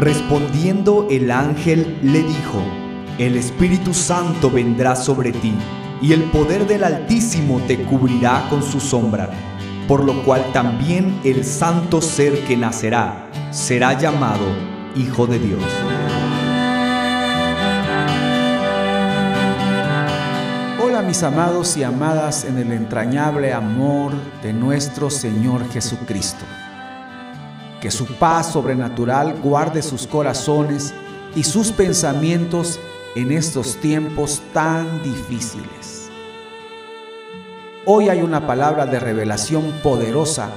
Respondiendo el ángel le dijo, El Espíritu Santo vendrá sobre ti, y el poder del Altísimo te cubrirá con su sombra, por lo cual también el santo ser que nacerá será llamado Hijo de Dios. Hola mis amados y amadas en el entrañable amor de nuestro Señor Jesucristo. Que su paz sobrenatural guarde sus corazones y sus pensamientos en estos tiempos tan difíciles. Hoy hay una palabra de revelación poderosa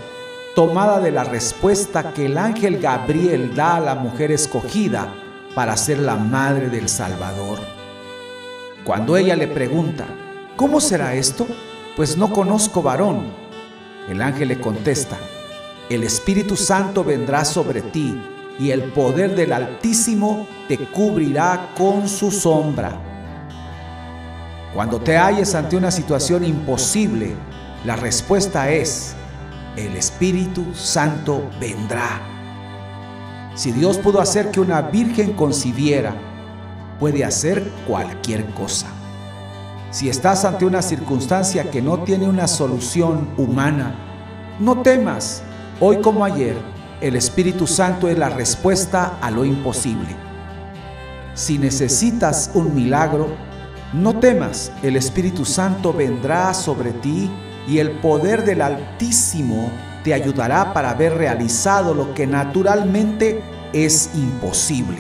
tomada de la respuesta que el ángel Gabriel da a la mujer escogida para ser la madre del Salvador. Cuando ella le pregunta, ¿cómo será esto? Pues no conozco varón. El ángel le contesta, el Espíritu Santo vendrá sobre ti y el poder del Altísimo te cubrirá con su sombra. Cuando te halles ante una situación imposible, la respuesta es, el Espíritu Santo vendrá. Si Dios pudo hacer que una virgen concibiera, puede hacer cualquier cosa. Si estás ante una circunstancia que no tiene una solución humana, no temas, Hoy como ayer, el Espíritu Santo es la respuesta a lo imposible. Si necesitas un milagro, no temas, el Espíritu Santo vendrá sobre ti y el poder del Altísimo te ayudará para ver realizado lo que naturalmente es imposible.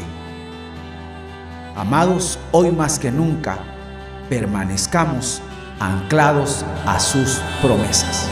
Amados, hoy más que nunca, permanezcamos anclados a sus promesas.